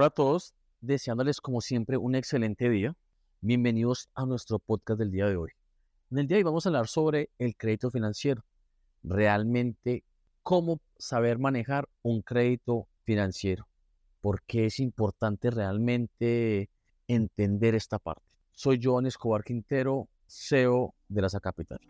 Hola a todos, deseándoles como siempre un excelente día. Bienvenidos a nuestro podcast del día de hoy. En el día de hoy vamos a hablar sobre el crédito financiero. Realmente, cómo saber manejar un crédito financiero. ¿Por qué es importante realmente entender esta parte? Soy Joan Escobar Quintero, CEO de la Capital.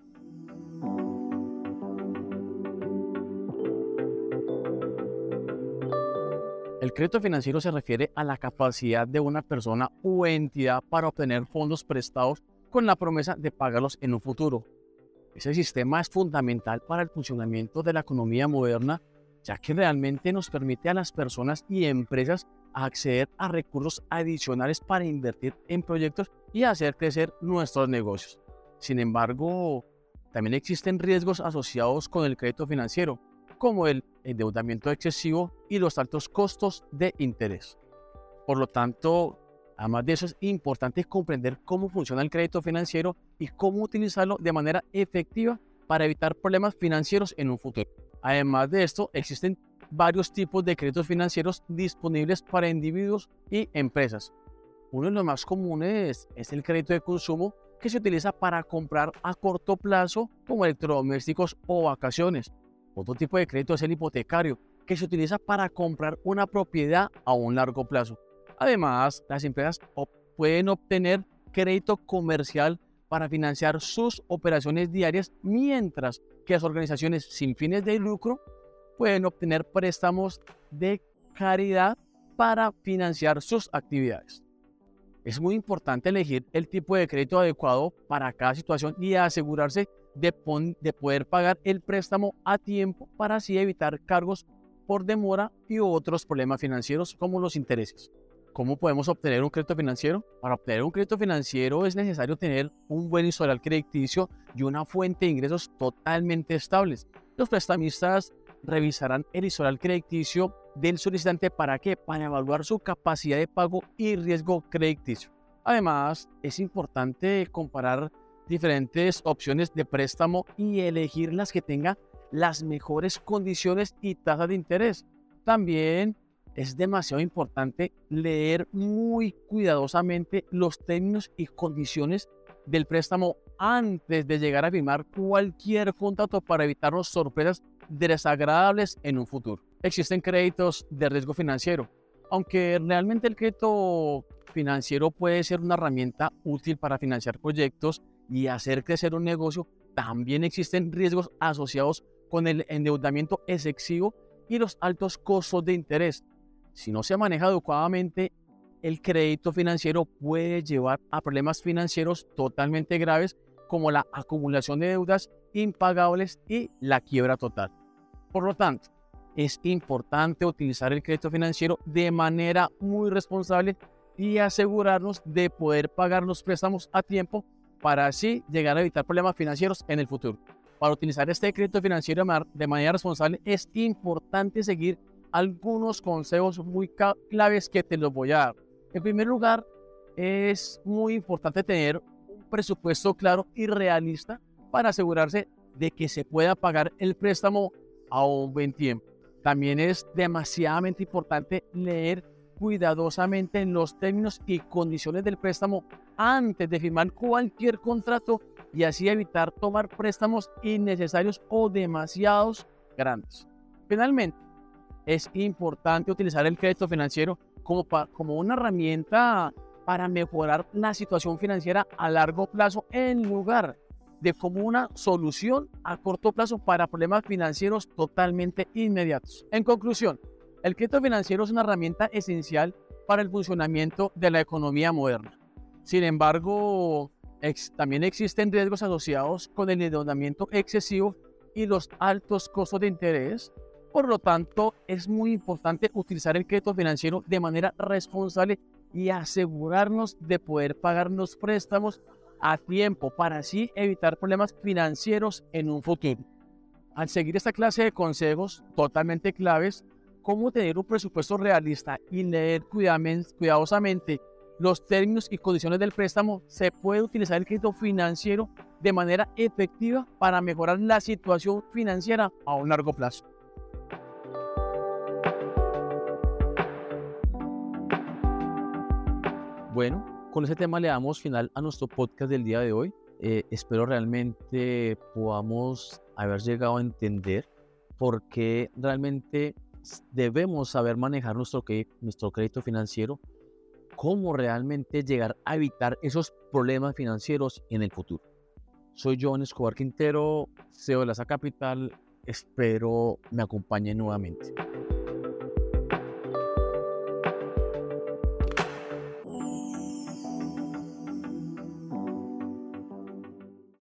El crédito financiero se refiere a la capacidad de una persona u entidad para obtener fondos prestados con la promesa de pagarlos en un futuro. Ese sistema es fundamental para el funcionamiento de la economía moderna, ya que realmente nos permite a las personas y empresas acceder a recursos adicionales para invertir en proyectos y hacer crecer nuestros negocios. Sin embargo, también existen riesgos asociados con el crédito financiero, como el endeudamiento excesivo y los altos costos de interés. Por lo tanto, además de eso es importante comprender cómo funciona el crédito financiero y cómo utilizarlo de manera efectiva para evitar problemas financieros en un futuro. Además de esto, existen varios tipos de créditos financieros disponibles para individuos y empresas. Uno de los más comunes es el crédito de consumo que se utiliza para comprar a corto plazo como electrodomésticos o vacaciones. Otro tipo de crédito es el hipotecario, que se utiliza para comprar una propiedad a un largo plazo. Además, las empresas pueden obtener crédito comercial para financiar sus operaciones diarias, mientras que las organizaciones sin fines de lucro pueden obtener préstamos de caridad para financiar sus actividades. Es muy importante elegir el tipo de crédito adecuado para cada situación y asegurarse de, poder pagar el préstamo a tiempo para así evitar cargos por demora y otros problemas financieros como los intereses. ¿Cómo podemos obtener un crédito financiero? Para obtener un crédito financiero es necesario tener un buen historial crediticio y una fuente de ingresos totalmente estables. Los prestamistas revisarán el historial crediticio del solicitante para qué? Para evaluar su capacidad de pago y riesgo crediticio. Además, es importante comparar diferentes opciones de préstamo y elegir las que tengan las mejores condiciones y tasas de interés. También es demasiado importante leer muy cuidadosamente los términos y condiciones del préstamo antes de llegar a firmar cualquier contrato para evitarnos sorpresas desagradables en un futuro. Existen créditos de riesgo financiero, aunque realmente el crédito financiero puede ser una herramienta útil para financiar proyectos y hacer crecer un negocio, también existen riesgos asociados con el endeudamiento excesivo y los altos costos de interés. Si no se maneja adecuadamente, el crédito financiero puede llevar a problemas financieros totalmente graves como la acumulación de deudas impagables y la quiebra total. Por lo tanto, es importante utilizar el crédito financiero de manera muy responsable y asegurarnos de poder pagar los préstamos a tiempo para así llegar a evitar problemas financieros en el futuro. Para utilizar este crédito financiero de manera responsable es importante seguir algunos consejos muy claves que te los voy a dar. En primer lugar, es muy importante tener un presupuesto claro y realista para asegurarse de que se pueda pagar el préstamo a un buen tiempo. También es demasiadamente importante leer cuidadosamente en los términos y condiciones del préstamo antes de firmar cualquier contrato y así evitar tomar préstamos innecesarios o demasiados grandes. Finalmente, es importante utilizar el crédito financiero como, como una herramienta para mejorar la situación financiera a largo plazo en lugar de como una solución a corto plazo para problemas financieros totalmente inmediatos. En conclusión, el crédito financiero es una herramienta esencial para el funcionamiento de la economía moderna. Sin embargo, también existen riesgos asociados con el endeudamiento excesivo y los altos costos de interés. Por lo tanto, es muy importante utilizar el crédito financiero de manera responsable y asegurarnos de poder pagar los préstamos a tiempo para así evitar problemas financieros en un futuro. Al seguir esta clase de consejos totalmente claves, cómo tener un presupuesto realista y leer cuidadosamente los términos y condiciones del préstamo, se puede utilizar el crédito financiero de manera efectiva para mejorar la situación financiera a un largo plazo. bueno, con ese tema le damos final a nuestro podcast del día de hoy. Eh, espero realmente podamos haber llegado a entender por qué realmente debemos saber manejar nuestro, nuestro crédito financiero, cómo realmente llegar a evitar esos problemas financieros en el futuro. Soy John Escobar Quintero, CEO de la Capital. Espero me acompañen nuevamente.